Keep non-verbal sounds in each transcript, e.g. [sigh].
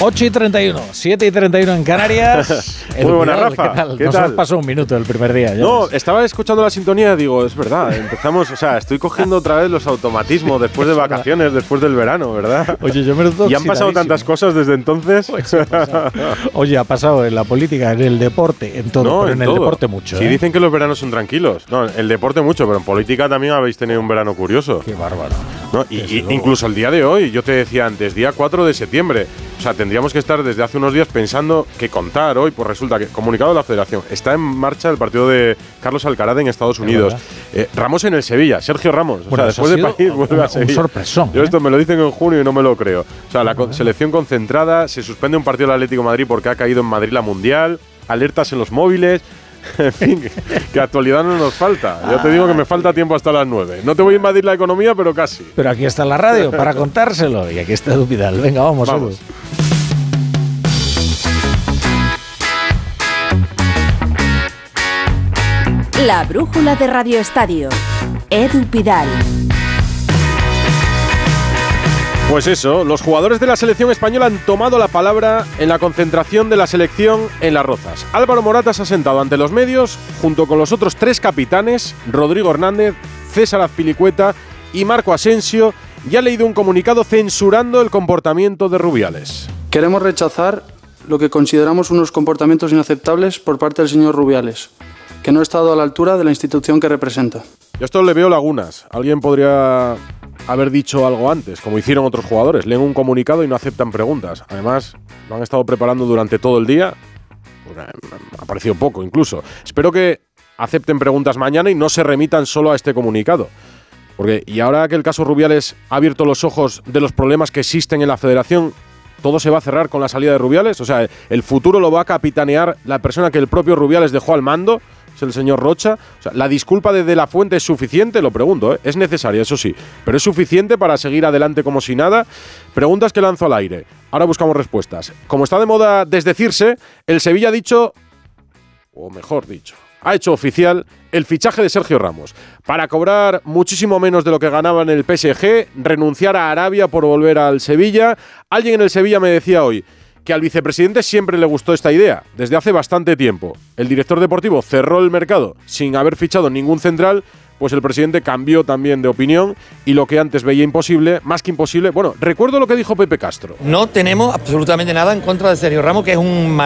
8 y 31, 7 y 31 en Canarias. [laughs] Muy buena, Rafa. ¿Qué tal? ¿Qué Nos tal? pasado un minuto el primer día. ya No, ves. estaba escuchando la sintonía, digo, es verdad, empezamos, o sea, estoy cogiendo otra vez los automatismos después de vacaciones, después del verano, ¿verdad? Oye, yo me noto Y han pasado tantas cosas desde entonces. Pues ha pasado. [laughs] Oye, ha pasado en la política, en el deporte, en todo, pero en, el todo. deporte mucho. Si ¿eh? dicen que los veranos son tranquilos. No, el deporte mucho, pero en política también habéis tenido un verano curioso. Qué bárbaro. ¿no? Y, y incluso el día de hoy, yo te decía antes, día 4 de septiembre. O sea, tendríamos que estar desde hace unos días pensando que contar hoy, pues resulta que, comunicado de la federación, está en marcha el partido de Carlos Alcaraz en Estados Unidos. Eh, Ramos en el Sevilla, Sergio Ramos. O Bueno, sea, eso después de París vuelve a un Sevilla. sorpresón, Yo ¿eh? esto me lo dicen en junio y no me lo creo. O sea, la selección concentrada, se suspende un partido del Atlético de Madrid porque ha caído en Madrid la Mundial, alertas en los móviles. [laughs] En fin, que, actualidad no nos falta. Ya te digo que me falta tiempo hasta las 9. No te voy a invadir la economía, pero casi. Pero aquí está la radio para contárselo. Y aquí está Edu Vidal. Venga, vamos, Vamos. Edu. La brújula de Radio Estadio. Edu Pidal. Pues eso, los jugadores de la selección española han tomado la palabra en la concentración de la selección en Las Rozas. Álvaro Morata se ha sentado ante los medios junto con los otros tres capitanes, Rodrigo Hernández, César Azpilicueta y Marco Asensio, y ha leído un comunicado censurando el comportamiento de Rubiales. Queremos rechazar lo que consideramos unos comportamientos inaceptables por parte del señor Rubiales, que no ha estado a la altura de la institución que representa. Yo a esto le veo lagunas. Alguien podría haber dicho algo antes, como hicieron otros jugadores. Leen un comunicado y no aceptan preguntas. Además, lo han estado preparando durante todo el día. Pues, eh, ha parecido poco incluso. Espero que acepten preguntas mañana y no se remitan solo a este comunicado. Porque, y ahora que el caso Rubiales ha abierto los ojos de los problemas que existen en la federación, ¿todo se va a cerrar con la salida de Rubiales? O sea, ¿el futuro lo va a capitanear la persona que el propio Rubiales dejó al mando? Es el señor Rocha. ¿La disculpa de De La Fuente es suficiente? Lo pregunto, ¿eh? Es necesaria, eso sí. ¿Pero es suficiente para seguir adelante como si nada? Preguntas que lanzo al aire. Ahora buscamos respuestas. Como está de moda desdecirse, el Sevilla ha dicho o mejor dicho, ha hecho oficial el fichaje de Sergio Ramos para cobrar muchísimo menos de lo que ganaba en el PSG, renunciar a Arabia por volver al Sevilla. Alguien en el Sevilla me decía hoy que al vicepresidente siempre le gustó esta idea, desde hace bastante tiempo. El director deportivo cerró el mercado sin haber fichado ningún central, pues el presidente cambió también de opinión y lo que antes veía imposible, más que imposible, bueno, recuerdo lo que dijo Pepe Castro. No tenemos absolutamente nada en contra de Sergio Ramos, que es un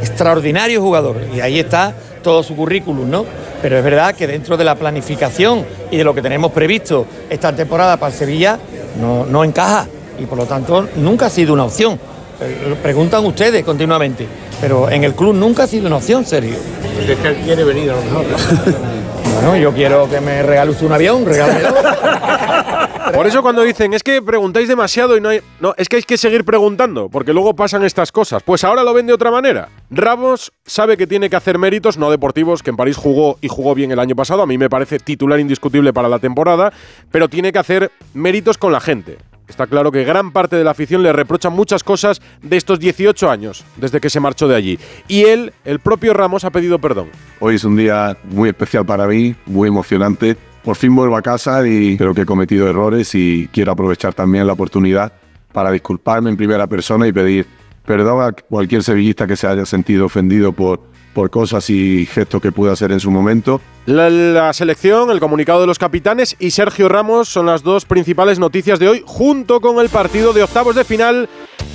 extraordinario jugador. Y ahí está todo su currículum, ¿no? Pero es verdad que dentro de la planificación y de lo que tenemos previsto esta temporada para Sevilla, no, no encaja. Y por lo tanto, nunca ha sido una opción. Eh, lo Preguntan ustedes continuamente. Pero en el club nunca ha sido una opción, Sergio. Es que él quiere venir a lo mejor. [laughs] Bueno, yo quiero que me regale usted un avión, regálemelo. [laughs] Por eso cuando dicen, es que preguntáis demasiado y no hay... No, es que hay que seguir preguntando, porque luego pasan estas cosas. Pues ahora lo ven de otra manera. Ramos sabe que tiene que hacer méritos no deportivos, que en París jugó y jugó bien el año pasado, a mí me parece titular indiscutible para la temporada, pero tiene que hacer méritos con la gente. Está claro que gran parte de la afición le reprocha muchas cosas de estos 18 años, desde que se marchó de allí. Y él, el propio Ramos, ha pedido perdón. Hoy es un día muy especial para mí, muy emocionante. Por fin vuelvo a casa y creo que he cometido errores y quiero aprovechar también la oportunidad para disculparme en primera persona y pedir perdón a cualquier sevillista que se haya sentido ofendido por, por cosas y gestos que pude hacer en su momento. La, selección, el comunicado de los capitanes y Sergio Ramos son las dos principales noticias de hoy, junto con el partido de octavos de final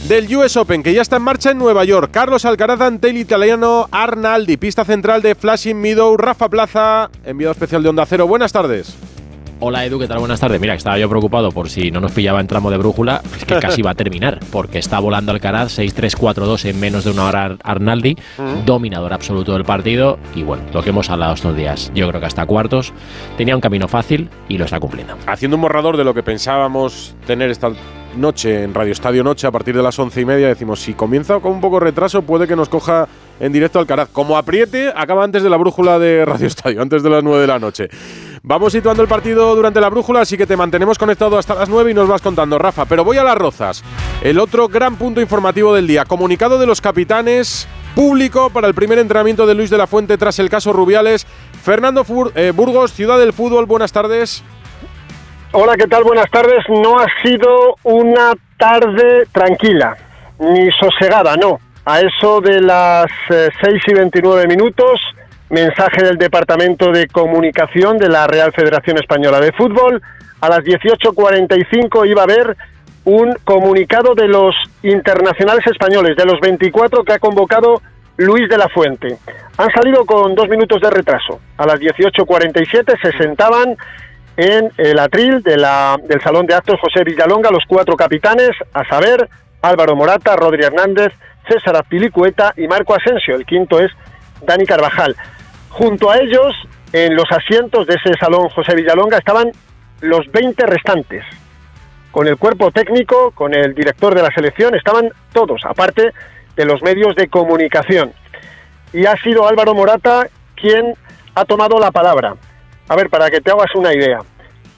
del US Open, que ya está en marcha en Nueva York. Carlos Alcaraz ante el italiano Arnaldi, pista central de Flashing Meadow, Rafa Plaza, enviado especial de Onda Cero. Buenas tardes. Hola Edu, ¿qué tal? Buenas tardes. Mira, estaba yo preocupado por si no nos pillaba en tramo de brújula, es que [laughs] casi va a terminar, porque está volando Alcaraz 6-3-4-2 en menos de una hora Ar- Arnaldi, dominador absoluto del partido, y bueno, lo que hemos hablado estos días, yo creo que hasta cuartos, tenía un camino fácil y lo está cumpliendo. Haciendo un borrador de lo que pensábamos tener esta noche en Radio Estadio Noche a partir de las once y media, decimos, si comienza con un poco de retraso, puede que nos coja en directo Alcaraz. Como apriete, acaba antes de la brújula de Radio Estadio, antes de las nueve de la noche. Vamos situando el partido durante la brújula, así que te mantenemos conectado hasta las 9 y nos vas contando, Rafa. Pero voy a las rozas. El otro gran punto informativo del día. Comunicado de los capitanes, público para el primer entrenamiento de Luis de la Fuente tras el caso Rubiales. Fernando eh, Burgos, Ciudad del Fútbol, buenas tardes. Hola, ¿qué tal? Buenas tardes. No ha sido una tarde tranquila. ni sosegada, no. A eso de las 6 eh, y 29 minutos, mensaje del Departamento de Comunicación de la Real Federación Española de Fútbol. A las 18.45 iba a haber un comunicado de los internacionales españoles, de los 24 que ha convocado Luis de la Fuente. Han salido con dos minutos de retraso. A las 18.47 se sentaban en el atril del Salón de Actos José Villalonga los cuatro capitanes, a saber, Álvaro Morata, Rodri Hernández, César Azpilicueta y Marco Asensio. El quinto es Dani Carvajal. Junto a ellos, en los asientos de ese Salón José Villalonga, estaban los 20 restantes. Con el cuerpo técnico, con el director de la selección, estaban todos, aparte de los medios de comunicación. Y ha sido Álvaro Morata quien ha tomado la palabra. A ver, para que te hagas una idea.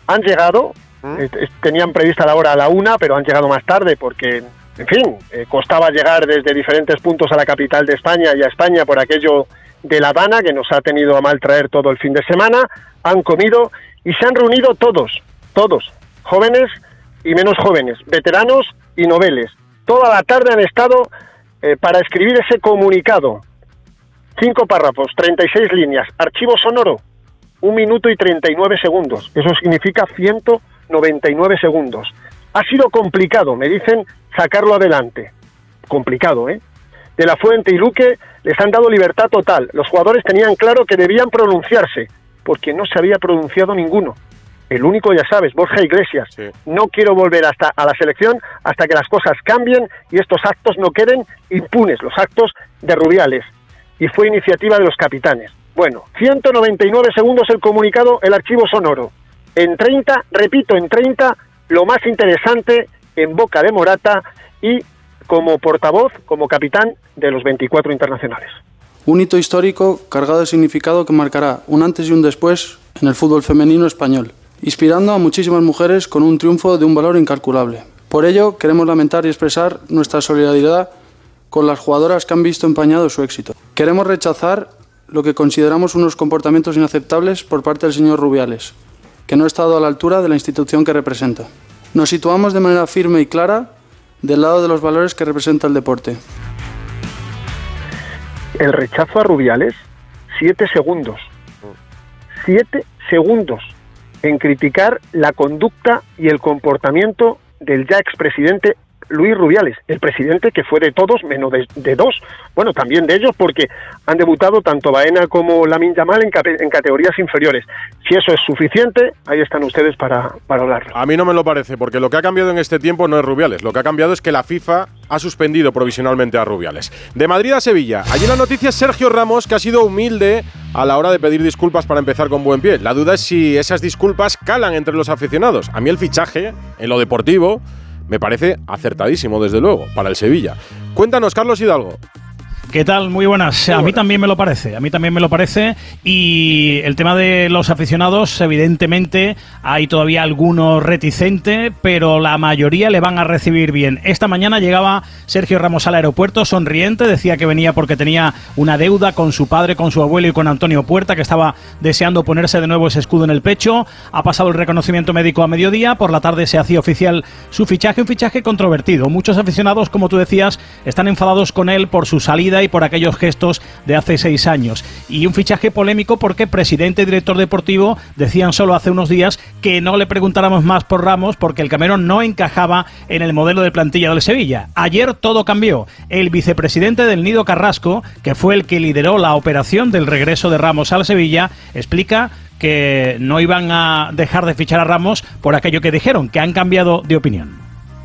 Han llegado, ¿Mm? tenían prevista la hora a la una, pero han llegado más tarde porque, en fin, eh, costaba llegar desde diferentes puntos a la capital de España y a España por aquello de La Habana que nos ha tenido a mal traer todo el fin de semana. Han comido y se han reunido todos, todos, jóvenes y menos jóvenes, veteranos y noveles. Toda la tarde han estado eh, para escribir ese comunicado. Cinco párrafos, 36 líneas, archivo sonoro, un minuto y 39 segundos. Eso significa 199 segundos. Ha sido complicado, me dicen, sacarlo adelante. Complicado, ¿eh? De la Fuente y Luque les han dado libertad total. Los jugadores tenían claro que debían pronunciarse, porque no se había pronunciado ninguno. El único, ya sabes, Borja Iglesias. No quiero volver hasta a la selección hasta que las cosas cambien y estos actos no queden impunes, los actos de Rubiales. Y fue iniciativa de los capitanes. Bueno, 199 segundos el comunicado, el archivo sonoro. En 30, repito, en 30, lo más interesante en boca de Morata y como portavoz, como capitán de los 24 internacionales. Un hito histórico cargado de significado que marcará un antes y un después en el fútbol femenino español inspirando a muchísimas mujeres con un triunfo de un valor incalculable. Por ello, queremos lamentar y expresar nuestra solidaridad con las jugadoras que han visto empañado su éxito. Queremos rechazar lo que consideramos unos comportamientos inaceptables por parte del señor Rubiales, que no ha estado a la altura de la institución que representa. Nos situamos de manera firme y clara del lado de los valores que representa el deporte. El rechazo a Rubiales, siete segundos. Siete segundos en criticar la conducta y el comportamiento del ya expresidente Luis Rubiales, el presidente que fue de todos menos de, dos. Bueno, también de ellos porque han debutado tanto Baena como Lamin Yamal en, en, categorías inferiores. Si eso es suficiente, ahí están ustedes para, para hablarlo. A mí no me lo parece, porque lo que ha cambiado en este tiempo no es Rubiales. Lo que ha cambiado es que la FIFA ha suspendido provisionalmente a Rubiales. De Madrid a Sevilla. Allí la noticia es Sergio Ramos, que ha sido humilde a la hora de pedir disculpas para empezar con buen pie. La duda es si esas disculpas calan entre los aficionados. A mí el fichaje, en lo deportivo, me parece acertadísimo, desde luego, para el Sevilla. Cuéntanos, Carlos Hidalgo. ¿Qué tal? Muy buenas. a mí también me lo parece, a mí también me lo parece. Y el tema de los aficionados, evidentemente, hay todavía algunos reticentes, pero la mayoría le van a recibir bien. Esta mañana llegaba Sergio Ramos al aeropuerto sonriente, decía que venía porque tenía una deuda con su padre, con su abuelo y con Antonio Puerta, que estaba deseando ponerse de nuevo ese escudo en el pecho. Ha pasado el reconocimiento médico a mediodía, por la tarde se hacía oficial su fichaje, un fichaje controvertido. Muchos aficionados, como tú decías, están enfadados con él por su salida y por aquellos gestos de hace seis años. Y un fichaje polémico porque presidente y director deportivo decían solo hace unos días que no le preguntáramos más por Ramos porque el Camerón no encajaba en el modelo de plantilla del Sevilla. Ayer todo cambió. El vicepresidente del Nido Carrasco, que fue el que lideró la operación del regreso de Ramos al Sevilla, explica que no iban a dejar de fichar a Ramos por aquello que dijeron, que han cambiado de opinión.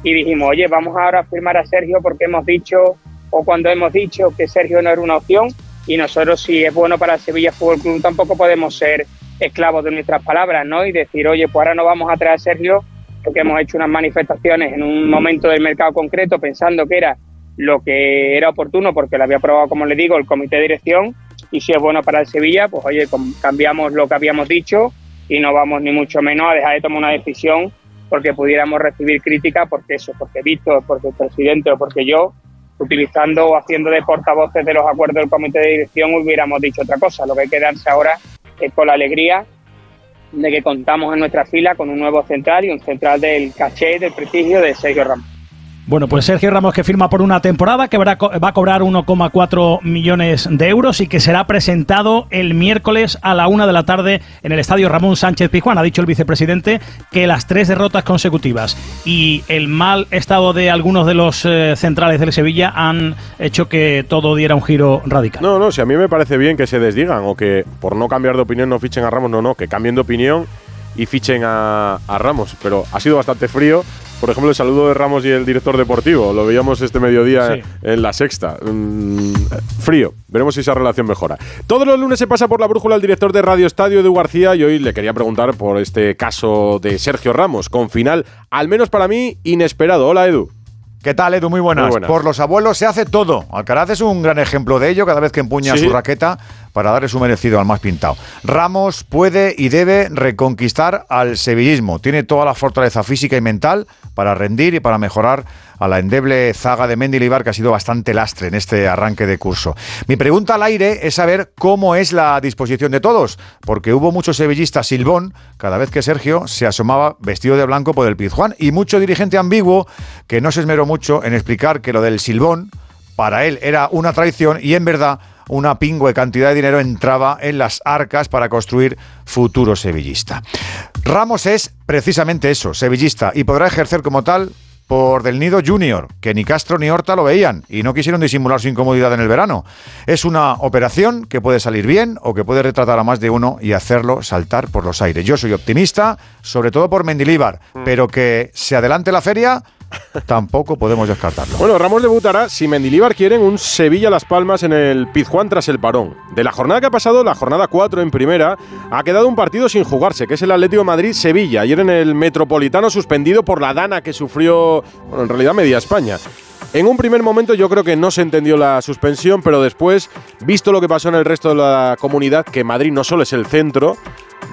Y dijimos, oye, vamos ahora a firmar a Sergio porque hemos dicho o cuando hemos dicho que Sergio no era una opción y nosotros si es bueno para el Sevilla Fútbol Club tampoco podemos ser esclavos de nuestras palabras, ¿no? Y decir, oye, pues ahora no vamos a traer a Sergio porque hemos hecho unas manifestaciones en un momento del mercado concreto pensando que era lo que era oportuno porque lo había aprobado, como le digo, el comité de dirección y si es bueno para el Sevilla, pues oye, cambiamos lo que habíamos dicho y no vamos ni mucho menos a dejar de tomar una decisión porque pudiéramos recibir crítica porque eso, porque Víctor, porque el presidente o porque yo utilizando o haciendo de portavoces de los acuerdos del comité de dirección hubiéramos dicho otra cosa. Lo que hay que darse ahora es con la alegría de que contamos en nuestra fila con un nuevo central y un central del caché, del prestigio de Sergio Ramos. Bueno, pues Sergio Ramos que firma por una temporada, que va a cobrar 1,4 millones de euros y que será presentado el miércoles a la una de la tarde en el estadio Ramón Sánchez Pizjuán. Ha dicho el vicepresidente que las tres derrotas consecutivas y el mal estado de algunos de los eh, centrales del Sevilla han hecho que todo diera un giro radical. No, no, si a mí me parece bien que se desdigan o que por no cambiar de opinión no fichen a Ramos, no, no, que cambien de opinión y fichen a, a Ramos. Pero ha sido bastante frío por ejemplo, el saludo de Ramos y el director deportivo. Lo veíamos este mediodía en la sexta. Mm, frío. Veremos si esa relación mejora. Todos los lunes se pasa por la brújula el director de Radio Estadio, Edu García, y hoy le quería preguntar por este caso de Sergio Ramos, con final, al menos para mí, inesperado. Hola, Edu. ¿Qué tal, Edu? Muy buenas. Por los abuelos se hace todo. Alcaraz es un gran ejemplo de ello cada vez que empuña su raqueta para darle su merecido al más pintado. Ramos puede y debe reconquistar al sevillismo. Tiene toda la fortaleza física y mental para rendir y para mejorar a la endeble zaga de Mendilibar que ha sido bastante lastre en este arranque de curso. Mi pregunta al aire es saber cómo es la disposición de todos, porque hubo muchos sevillistas silbón cada vez que Sergio se asomaba vestido de blanco por el Pizjuán y mucho dirigente ambiguo que no se esmeró mucho en explicar que lo del silbón para él era una traición y en verdad una pingüe cantidad de dinero entraba en las arcas para construir futuro sevillista. Ramos es precisamente eso, sevillista, y podrá ejercer como tal por Del Nido Junior, que ni Castro ni Horta lo veían y no quisieron disimular su incomodidad en el verano. Es una operación que puede salir bien o que puede retratar a más de uno y hacerlo saltar por los aires. Yo soy optimista, sobre todo por Mendilíbar, mm. pero que se adelante la feria tampoco podemos descartarlo. Bueno, Ramos debutará, si Mendilíbar quieren, un Sevilla-Las Palmas en el Pizjuán tras el parón. De la jornada que ha pasado, la jornada 4 en primera, ha quedado un partido sin jugarse, que es el Atlético Madrid-Sevilla. Ayer en el Metropolitano suspendido por la dana que sufrió, bueno, en realidad media España. En un primer momento yo creo que no se entendió la suspensión, pero después, visto lo que pasó en el resto de la comunidad, que Madrid no solo es el centro,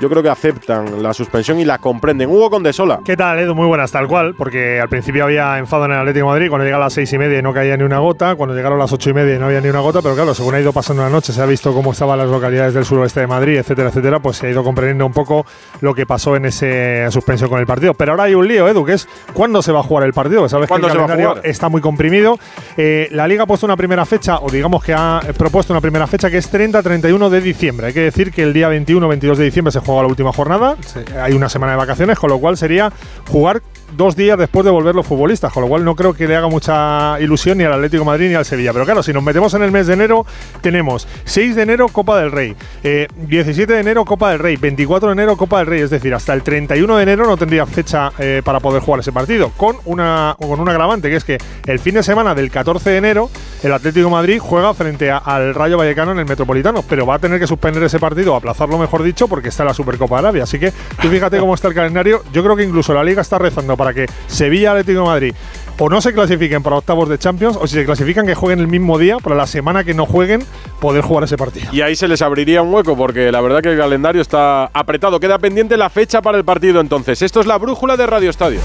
yo creo que aceptan la suspensión y la comprenden. Hugo Condesola. ¿Qué tal, Edu? Muy buenas, tal cual, porque al principio había enfado en el Atlético de Madrid, cuando llega a las seis y media no caía ni una gota, cuando llegaron a las ocho y media no había ni una gota, pero claro, según ha ido pasando la noche, se ha visto cómo estaban las localidades del suroeste de Madrid, etcétera, etcétera, pues se ha ido comprendiendo un poco lo que pasó en esa suspensión con el partido. Pero ahora hay un lío, Edu, que es cuándo se va a jugar el partido, sabes que el calendario está muy comprimido. Eh, la Liga ha puesto una primera fecha, o digamos que ha propuesto una primera fecha que es 30-31 de diciembre. Hay que decir que el día 21-22 de diciembre se juega la última jornada. Hay una semana de vacaciones, con lo cual sería jugar dos días después de volver los futbolistas, con lo cual no creo que le haga mucha ilusión ni al Atlético Madrid ni al Sevilla. Pero claro, si nos metemos en el mes de enero, tenemos 6 de enero Copa del Rey, 17 eh, de enero Copa del Rey, 24 de enero Copa del Rey, es decir, hasta el 31 de enero no tendría fecha eh, para poder jugar ese partido, con una con un agravante que es que el fin de semana del 14 de enero el Atlético Madrid juega frente al Rayo Vallecano en el Metropolitano, pero va a tener que suspender ese partido, aplazarlo mejor dicho, porque está la Supercopa de Arabia. Así que tú fíjate cómo está el calendario. Yo creo que incluso la Liga está rezando para que Sevilla Atlético de Madrid o no se clasifiquen para octavos de Champions o si se clasifican que jueguen el mismo día para la semana que no jueguen poder jugar ese partido. Y ahí se les abriría un hueco porque la verdad que el calendario está apretado. Queda pendiente la fecha para el partido entonces. Esto es la brújula de Radio Estadio.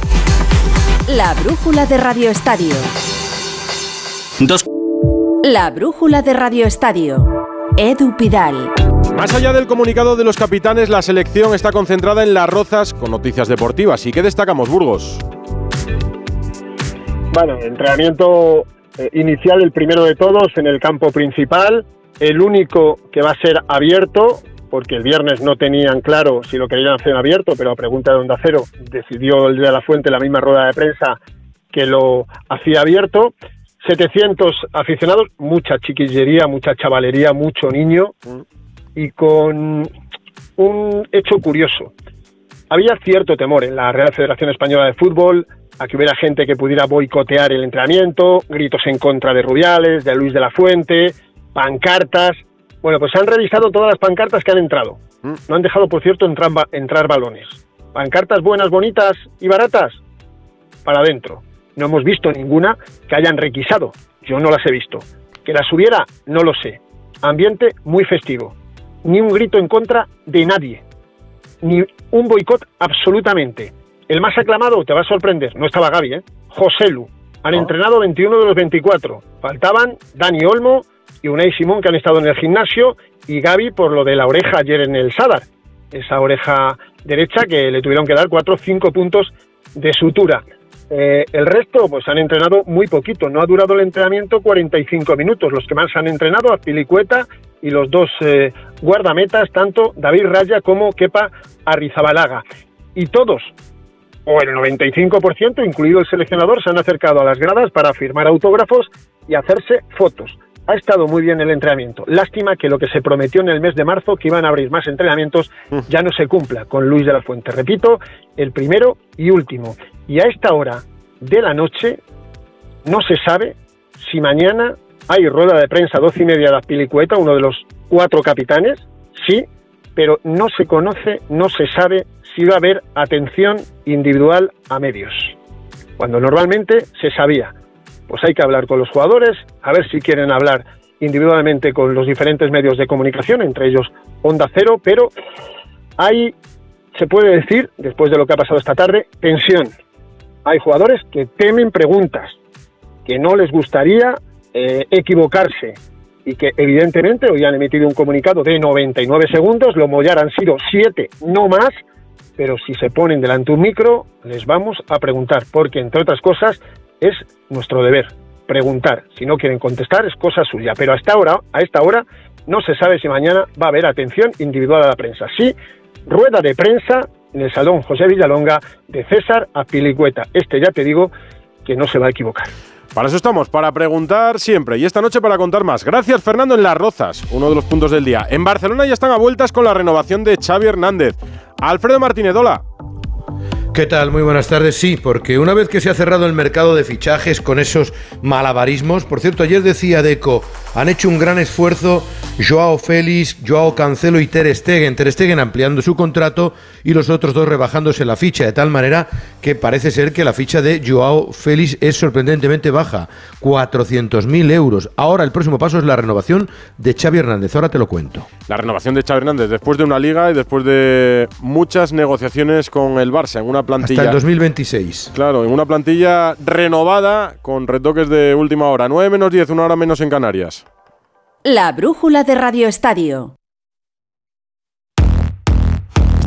La brújula de Radio Estadio. Dos. La brújula de Radio Estadio. Edu Pidal. Más allá del comunicado de los capitanes, la selección está concentrada en las rozas con noticias deportivas. ¿Y qué destacamos, Burgos? Bueno, entrenamiento eh, inicial, el primero de todos, en el campo principal, el único que va a ser abierto, porque el viernes no tenían claro si lo querían hacer abierto, pero a pregunta de Onda Cero decidió el de la fuente, la misma rueda de prensa, que lo hacía abierto. 700 aficionados, mucha chiquillería, mucha chavalería, mucho niño, y con un hecho curioso. Había cierto temor en la Real Federación Española de Fútbol a que hubiera gente que pudiera boicotear el entrenamiento, gritos en contra de Rubiales, de Luis de la Fuente, pancartas. Bueno, pues han revisado todas las pancartas que han entrado. Mm. No han dejado, por cierto, entrar, entrar balones. Pancartas buenas, bonitas y baratas, para adentro. No hemos visto ninguna que hayan requisado. Yo no las he visto. Que las hubiera, no lo sé. Ambiente muy festivo ni un grito en contra de nadie, ni un boicot absolutamente. El más aclamado, te va a sorprender, no estaba Gaby, ¿eh? José Lu. Han ah. entrenado 21 de los 24. Faltaban Dani Olmo y Unai Simón, que han estado en el gimnasio, y Gaby por lo de la oreja ayer en el Sadar. Esa oreja derecha que le tuvieron que dar 4 o 5 puntos de sutura. Eh, el resto, pues han entrenado muy poquito. No ha durado el entrenamiento 45 minutos. Los que más han entrenado, Pilicueta y los dos eh, guardametas, tanto David Raya como Kepa Arrizabalaga. Y todos, o el 95%, incluido el seleccionador, se han acercado a las gradas para firmar autógrafos y hacerse fotos. Ha estado muy bien el entrenamiento. Lástima que lo que se prometió en el mes de marzo, que iban a abrir más entrenamientos, mm. ya no se cumpla con Luis de la Fuente. Repito, el primero y último. Y a esta hora de la noche no se sabe si mañana hay rueda de prensa doce y media de Azpilicueta, uno de los cuatro capitanes, sí, pero no se conoce, no se sabe si va a haber atención individual a medios. Cuando normalmente se sabía pues hay que hablar con los jugadores, a ver si quieren hablar individualmente con los diferentes medios de comunicación, entre ellos Onda Cero, pero hay, se puede decir, después de lo que ha pasado esta tarde, tensión. Hay jugadores que temen preguntas, que no les gustaría eh, equivocarse y que evidentemente hoy han emitido un comunicado de 99 segundos, lo mollar han sido 7, no más, pero si se ponen delante un micro, les vamos a preguntar, porque entre otras cosas, es nuestro deber preguntar. Si no quieren contestar es cosa suya, pero hasta ahora, a esta hora no se sabe si mañana va a haber atención individual a la prensa. Sí, rueda de prensa en el Salón José Villalonga de César Apilicueta. Este ya te digo que no se va a equivocar. Para eso estamos, para preguntar siempre y esta noche para contar más. Gracias Fernando en Las Rozas, uno de los puntos del día. En Barcelona ya están a vueltas con la renovación de Xavi Hernández. Alfredo Martínez, hola. ¿Qué tal? Muy buenas tardes. Sí, porque una vez que se ha cerrado el mercado de fichajes con esos malabarismos, por cierto, ayer decía Deco, han hecho un gran esfuerzo Joao Félix, Joao Cancelo y Ter Stegen. Ter Stegen ampliando su contrato y los otros dos rebajándose la ficha, de tal manera que parece ser que la ficha de Joao Félix es sorprendentemente baja, 400.000 euros. Ahora el próximo paso es la renovación de Xavi Hernández. Ahora te lo cuento. La renovación de Xavi Hernández después de una liga y después de muchas negociaciones con el Barça en una plantilla. Hasta el 2026. Claro, en una plantilla renovada con retoques de última hora. 9 menos 10, una hora menos en Canarias. La brújula de Radio Estadio.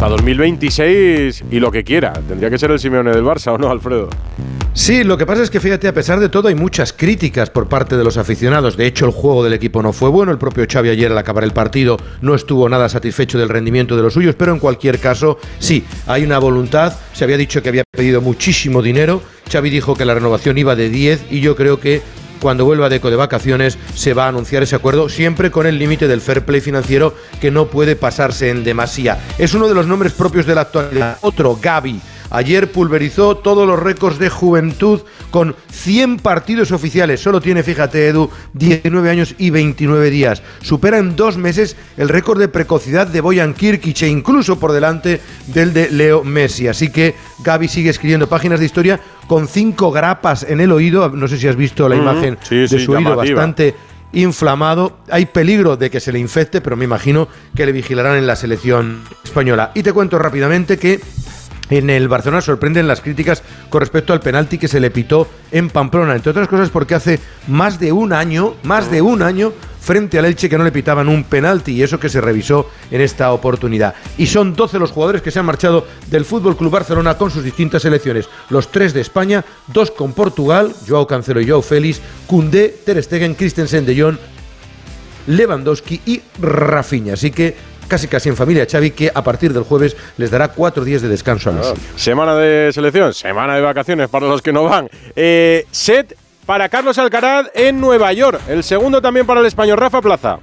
Hasta 2026 y lo que quiera. Tendría que ser el Simeone del Barça, ¿o no, Alfredo? Sí, lo que pasa es que fíjate, a pesar de todo hay muchas críticas por parte de los aficionados. De hecho, el juego del equipo no fue bueno. El propio Xavi ayer al acabar el partido no estuvo nada satisfecho del rendimiento de los suyos, pero en cualquier caso, sí, hay una voluntad. Se había dicho que había pedido muchísimo dinero. Xavi dijo que la renovación iba de 10 y yo creo que cuando vuelva Deco de vacaciones se va a anunciar ese acuerdo, siempre con el límite del fair play financiero que no puede pasarse en demasía. Es uno de los nombres propios de la actualidad. Otro, Gaby Ayer pulverizó todos los récords de juventud con 100 partidos oficiales. Solo tiene, fíjate Edu, 19 años y 29 días. Supera en dos meses el récord de precocidad de Boyan Kirkic e incluso por delante del de Leo Messi. Así que Gaby sigue escribiendo páginas de historia con cinco grapas en el oído. No sé si has visto la imagen de su oído bastante inflamado. Hay peligro de que se le infecte, pero me imagino que le vigilarán en la selección española. Y te cuento rápidamente que en el Barcelona sorprenden las críticas con respecto al penalti que se le pitó en Pamplona, entre otras cosas porque hace más de un año, más de un año, frente al Elche que no le pitaban un penalti y eso que se revisó en esta oportunidad. Y son 12 los jugadores que se han marchado del Fútbol Club Barcelona con sus distintas selecciones. Los tres de España, dos con Portugal, Joao Cancelo y Joao Félix, Cundé, Ter Stegen, Christensen de Jong, Lewandowski y Rafinha. Así que casi casi en familia Xavi, que a partir del jueves les dará cuatro días de descanso a los Semana de selección, semana de vacaciones para los que no van. Eh, set para Carlos Alcaraz en Nueva York. El segundo también para el español Rafa Plaza.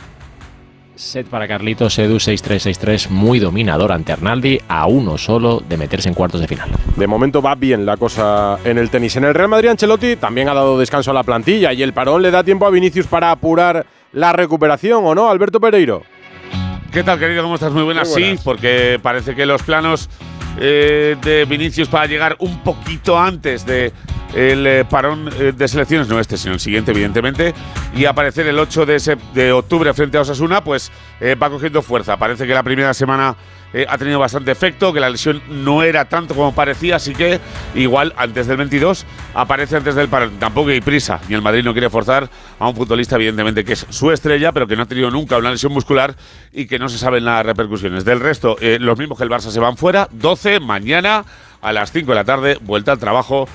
Set para Carlitos Edu 6-3-6-3, muy dominador ante Arnaldi, a uno solo de meterse en cuartos de final. De momento va bien la cosa en el tenis. En el Real Madrid, Ancelotti también ha dado descanso a la plantilla y el parón le da tiempo a Vinicius para apurar la recuperación, ¿o no, Alberto Pereiro? ¿Qué tal, querido? ¿Cómo estás? Muy buenas. Sí, porque parece que los planos eh, de Vinicius para llegar un poquito antes de el eh, parón eh, de selecciones, no este, sino el siguiente, evidentemente, y aparecer el 8 de, de octubre frente a Osasuna, pues va cogiendo fuerza. Parece que la primera semana eh, ha tenido bastante efecto, que la lesión no era tanto como parecía, así que igual antes del 22 aparece antes del parón. Tampoco hay prisa, ni el Madrid no quiere forzar a un futbolista, evidentemente, que es su estrella, pero que no ha tenido nunca una lesión muscular y que no se saben las repercusiones. Del resto, eh, los mismos que el Barça se van fuera, 12 mañana a las 5 de la tarde, vuelta al trabajo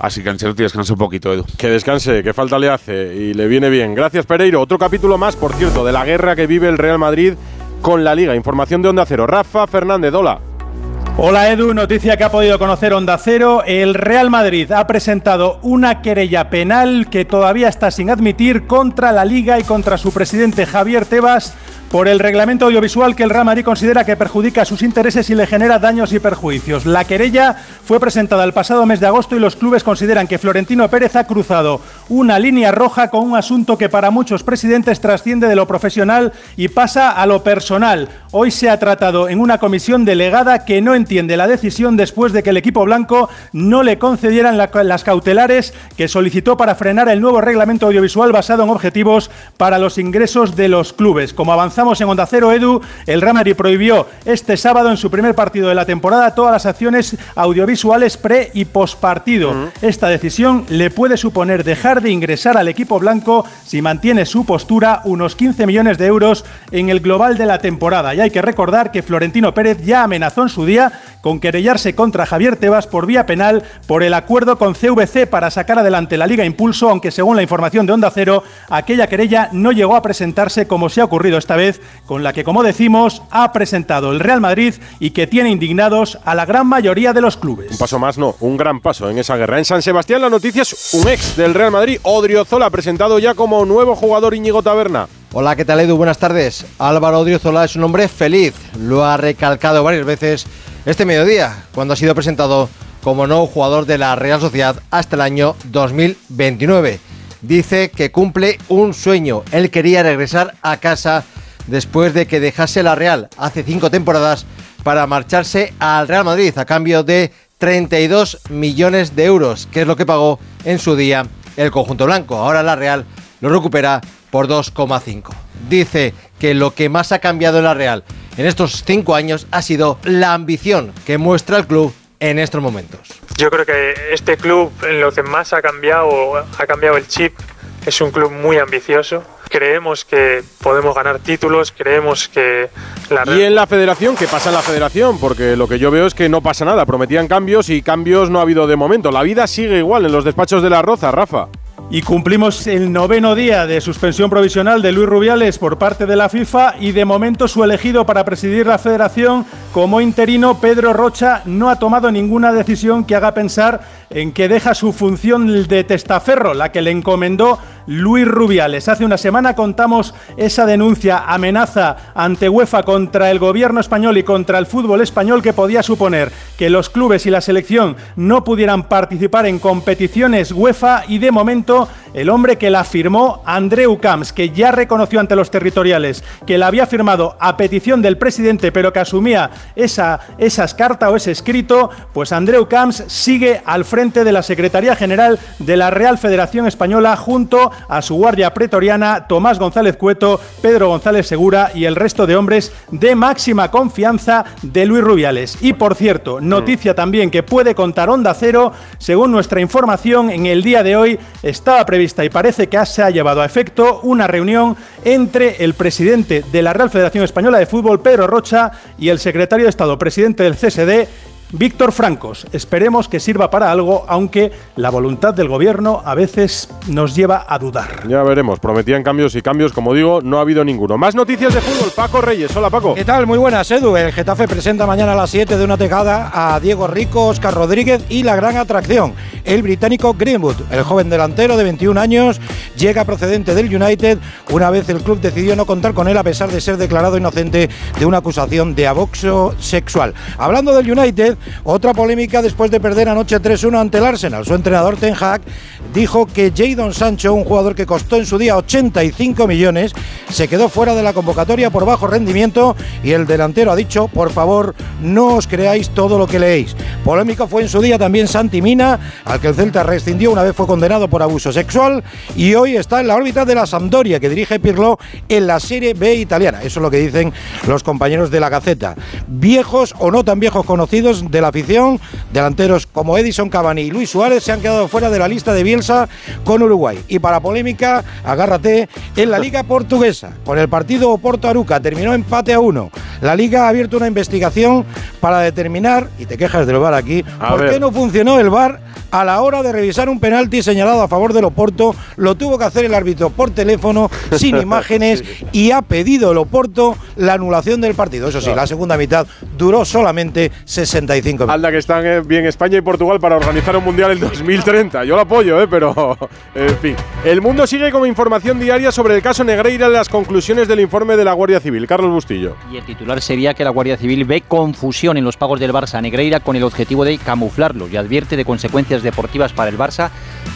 Así que Ancelotti descansa un poquito, Edu. Que descanse, que falta le hace y le viene bien. Gracias, Pereiro. Otro capítulo más, por cierto, de la guerra que vive el Real Madrid con la Liga. Información de Onda Cero. Rafa Fernández, hola. Hola Edu, noticia que ha podido conocer Onda Cero. El Real Madrid ha presentado una querella penal que todavía está sin admitir contra la Liga y contra su presidente Javier Tebas por el reglamento audiovisual que el Real Madrid considera que perjudica sus intereses y le genera daños y perjuicios. La querella fue presentada el pasado mes de agosto y los clubes consideran que Florentino Pérez ha cruzado una línea roja con un asunto que para muchos presidentes trasciende de lo profesional y pasa a lo personal. Hoy se ha tratado en una comisión delegada que no entiende la decisión después de que el equipo blanco no le concedieran las cautelares que solicitó para frenar el nuevo reglamento audiovisual basado en objetivos para los ingresos de los clubes. Como Estamos en Onda Cero, Edu. El Real Madrid prohibió este sábado en su primer partido de la temporada todas las acciones audiovisuales pre y post partido. Esta decisión le puede suponer dejar de ingresar al equipo blanco si mantiene su postura unos 15 millones de euros en el global de la temporada. Y hay que recordar que Florentino Pérez ya amenazó en su día con querellarse contra Javier Tebas por vía penal por el acuerdo con CVC para sacar adelante la Liga Impulso, aunque según la información de Onda Cero, aquella querella no llegó a presentarse como se ha ocurrido esta vez con la que, como decimos, ha presentado el Real Madrid y que tiene indignados a la gran mayoría de los clubes. Un paso más, no, un gran paso en esa guerra. En San Sebastián la noticia es un ex del Real Madrid, Odriozola, presentado ya como nuevo jugador Íñigo Taberna. Hola, ¿qué tal Edu? Buenas tardes. Álvaro Odriozola es un hombre feliz, lo ha recalcado varias veces este mediodía, cuando ha sido presentado como nuevo jugador de la Real Sociedad hasta el año 2029. Dice que cumple un sueño, él quería regresar a casa después de que dejase la Real hace cinco temporadas para marcharse al Real Madrid a cambio de 32 millones de euros, que es lo que pagó en su día el conjunto blanco. Ahora la Real lo recupera por 2,5. Dice que lo que más ha cambiado en la Real en estos cinco años ha sido la ambición que muestra el club en estos momentos. Yo creo que este club en lo que más ha cambiado, ha cambiado el chip, es un club muy ambicioso, creemos que podemos ganar títulos, creemos que la... ¿Y en la federación? ¿Qué pasa en la federación? Porque lo que yo veo es que no pasa nada, prometían cambios y cambios no ha habido de momento. La vida sigue igual en los despachos de la Roza, Rafa. Y cumplimos el noveno día de suspensión provisional de Luis Rubiales por parte de la FIFA y de momento su elegido para presidir la federación como interino, Pedro Rocha, no ha tomado ninguna decisión que haga pensar en que deja su función de testaferro, la que le encomendó Luis Rubiales. Hace una semana contamos esa denuncia, amenaza ante UEFA contra el gobierno español y contra el fútbol español que podía suponer que los clubes y la selección no pudieran participar en competiciones UEFA y de momento el hombre que la firmó, Andreu Camps, que ya reconoció ante los territoriales que la había firmado a petición del presidente pero que asumía esa, esas cartas o ese escrito, pues Andreu Camps sigue al frente de la Secretaría General de la Real Federación Española junto a su guardia pretoriana Tomás González Cueto, Pedro González Segura y el resto de hombres de máxima confianza de Luis Rubiales. Y por cierto, noticia también que puede contar Onda Cero, según nuestra información, en el día de hoy estaba prevista y parece que se ha llevado a efecto una reunión entre el presidente de la Real Federación Española de Fútbol, Pedro Rocha, y el secretario de Estado, presidente del CSD, Víctor Francos, esperemos que sirva para algo, aunque la voluntad del gobierno a veces nos lleva a dudar. Ya veremos, prometían cambios y cambios, como digo, no ha habido ninguno. Más noticias de fútbol, Paco Reyes. Hola Paco. ¿Qué tal? Muy buenas, Edu. El Getafe presenta mañana a las 7 de una tecada a Diego Rico, Oscar Rodríguez y la gran atracción, el británico Greenwood. El joven delantero de 21 años llega procedente del United una vez el club decidió no contar con él a pesar de ser declarado inocente de una acusación de abuso sexual. Hablando del United, otra polémica después de perder anoche 3-1 ante el Arsenal. Su entrenador Ten Hag dijo que Jadon Sancho, un jugador que costó en su día 85 millones, se quedó fuera de la convocatoria por bajo rendimiento y el delantero ha dicho, por favor, no os creáis todo lo que leéis. Polémico fue en su día también Santi Mina, al que el Celta rescindió una vez fue condenado por abuso sexual y hoy está en la órbita de la Sampdoria que dirige Pirlo en la Serie B italiana. Eso es lo que dicen los compañeros de la Gaceta. Viejos o no tan viejos conocidos de la afición. Delanteros como Edison Cavani y Luis Suárez se han quedado fuera de la lista de Bielsa con Uruguay. Y para polémica, agárrate, en la Liga Portuguesa, con el partido Oporto-Aruca terminó empate a uno. La Liga ha abierto una investigación para determinar, y te quejas del VAR aquí, por qué no funcionó el VAR a la hora de revisar un penalti señalado a favor del Oporto. Lo tuvo que hacer el árbitro por teléfono, sin [laughs] imágenes, y ha pedido el Oporto la anulación del partido. Eso sí, la segunda mitad duró solamente 65 minutos. Alda que están eh, bien España y Portugal para organizar un mundial en 2030. Yo lo apoyo, eh, pero [laughs] en fin. El mundo sigue como información diaria sobre el caso Negreira y las conclusiones del informe de la Guardia Civil. Carlos Bustillo. Y el titular sería que la Guardia Civil ve confusión en los pagos del Barça a Negreira con el objetivo de camuflarlo y advierte de consecuencias deportivas para el Barça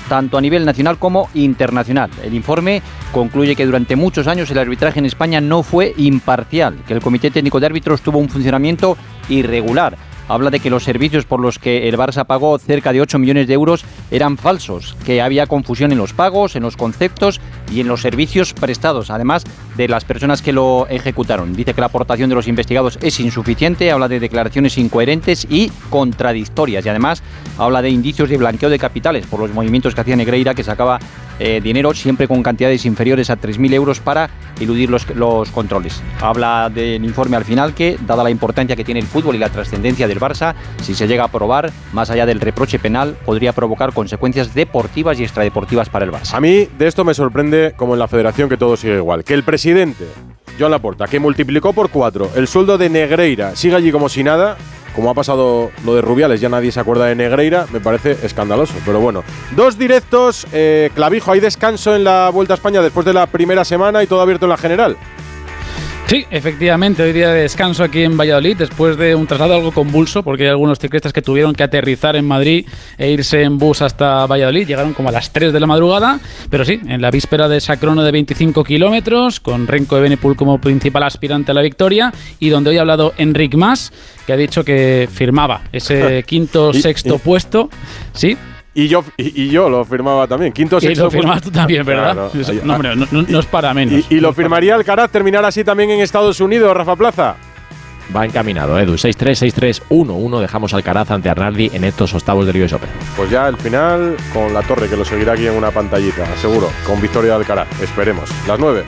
tanto a nivel nacional como internacional. El informe concluye que durante muchos años el arbitraje en España no fue imparcial, que el Comité Técnico de Árbitros tuvo un funcionamiento irregular habla de que los servicios por los que el Barça pagó cerca de 8 millones de euros eran falsos, que había confusión en los pagos, en los conceptos y en los servicios prestados, además de las personas que lo ejecutaron. Dice que la aportación de los investigados es insuficiente, habla de declaraciones incoherentes y contradictorias y además habla de indicios de blanqueo de capitales por los movimientos que hacía Negreira, que sacaba eh, dinero siempre con cantidades inferiores a 3.000 euros para eludir los, los controles. Habla del informe al final que, dada la importancia que tiene el fútbol y la trascendencia del Barça, si se llega a aprobar, más allá del reproche penal, podría provocar consecuencias deportivas y extradeportivas para el Barça. A mí de esto me sorprende, como en la federación, que todo sigue igual. Que el presidente, Joan Laporta, que multiplicó por cuatro el sueldo de Negreira, siga allí como si nada, como ha pasado lo de Rubiales, ya nadie se acuerda de Negreira, me parece escandaloso. Pero bueno, dos directos, eh, clavijo, hay descanso en la Vuelta a España después de la primera semana y todo abierto en la general. Sí, efectivamente, hoy día de descanso aquí en Valladolid, después de un traslado algo convulso, porque hay algunos ciclistas que tuvieron que aterrizar en Madrid e irse en bus hasta Valladolid, llegaron como a las 3 de la madrugada, pero sí, en la víspera de esa crono de 25 kilómetros, con Renko de Benepul como principal aspirante a la victoria, y donde hoy ha hablado Enric Mas, que ha dicho que firmaba ese [laughs] quinto, sexto puesto, sí, y yo, y, yo lo firmaba también. Quinto, sexto. Y lo firmas tú también, ¿verdad? no, hombre, no, es para menos. ¿Y, lo firmaría el Caraz terminar así también en Estados Unidos, Rafa Plaza? Va encaminado, Edu. 6-3, 6-3-1-1. Dejamos al Caraz ante Arnaldi en estos octavos del US Open. Pues ya al final, con la torre que lo seguirá aquí en una pantallita, seguro. Con victoria del Caraz. Esperemos. Las 9.